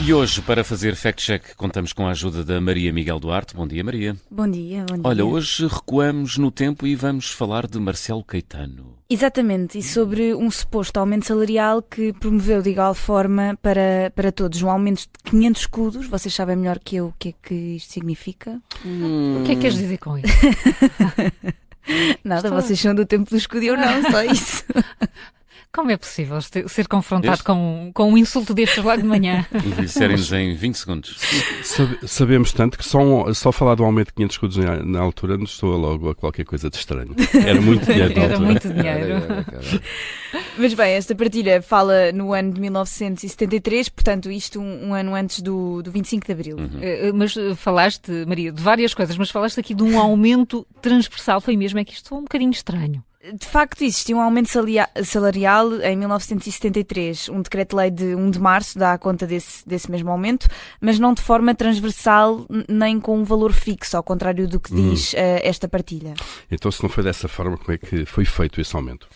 E hoje, para fazer fact-check, contamos com a ajuda da Maria Miguel Duarte. Bom dia, Maria. Bom dia, bom dia. Olha, hoje recuamos no tempo e vamos falar de Marcelo Caetano. Exatamente, e sobre um suposto aumento salarial que promoveu de igual forma para, para todos. Um aumento de 500 escudos. Vocês sabem melhor que eu o que é que isto significa? Hum. O que é que queres dizer com isso? Nada, Estou... vocês são do tempo do escudo e eu não, só isso. Como é possível ser confrontado com, com um insulto destes logo de manhã? Envelhecerem-nos em 20 segundos. sabemos tanto que só, só falar do aumento de 500 escudos na, na altura nos soa logo a qualquer coisa de estranho. Era muito dinheiro na Era altura. muito dinheiro. Mas bem, esta partilha fala no ano de 1973, portanto, isto um, um ano antes do, do 25 de Abril. Uhum. Uh, mas uh, falaste, Maria, de várias coisas, mas falaste aqui de um aumento transversal. Foi mesmo, é que isto foi um bocadinho estranho. De facto, existiu um aumento salarial em 1973. Um decreto-lei de 1 de março dá conta desse, desse mesmo aumento, mas não de forma transversal nem com um valor fixo, ao contrário do que diz hum. uh, esta partilha. Então, se não foi dessa forma, como é que foi feito esse aumento?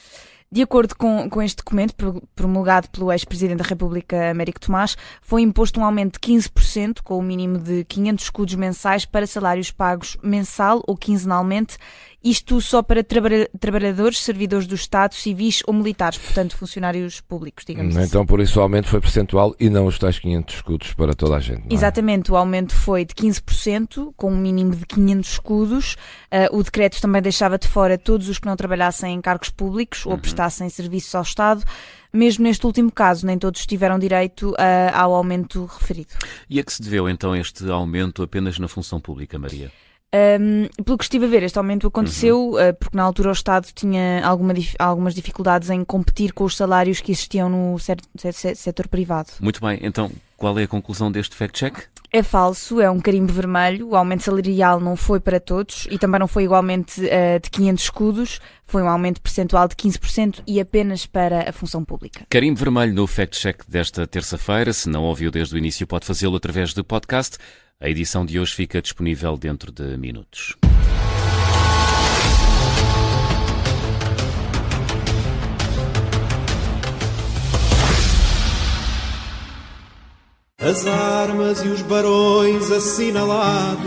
De acordo com, com este documento, promulgado pelo ex-presidente da República, Américo Tomás, foi imposto um aumento de 15%, com o um mínimo de 500 escudos mensais para salários pagos mensal ou quinzenalmente isto só para traba trabalhadores, servidores do Estado, civis ou militares, portanto funcionários públicos, digamos assim. Então por isso o aumento foi percentual e não os tais 500 escudos para toda a gente. É? Exatamente, o aumento foi de 15%, com um mínimo de 500 escudos. Uh, o decreto também deixava de fora todos os que não trabalhassem em cargos públicos uhum. ou prestassem serviços ao Estado mesmo neste último caso, nem todos tiveram direito uh, ao aumento referido. E a que se deveu então este aumento apenas na função pública, Maria? Um, pelo que estive a ver, este aumento aconteceu uhum. uh, porque na altura o Estado tinha alguma, algumas dificuldades em competir com os salários que existiam no setor privado. Muito bem, então qual é a conclusão deste fact-check? É falso, é um carimbo vermelho. O aumento salarial não foi para todos e também não foi igualmente uh, de 500 escudos. Foi um aumento percentual de 15% e apenas para a função pública. Carimbo vermelho no fact-check desta terça-feira. Se não ouviu desde o início, pode fazê-lo através de podcast. A edição de hoje fica disponível dentro de minutos. As armas e os barões assinalados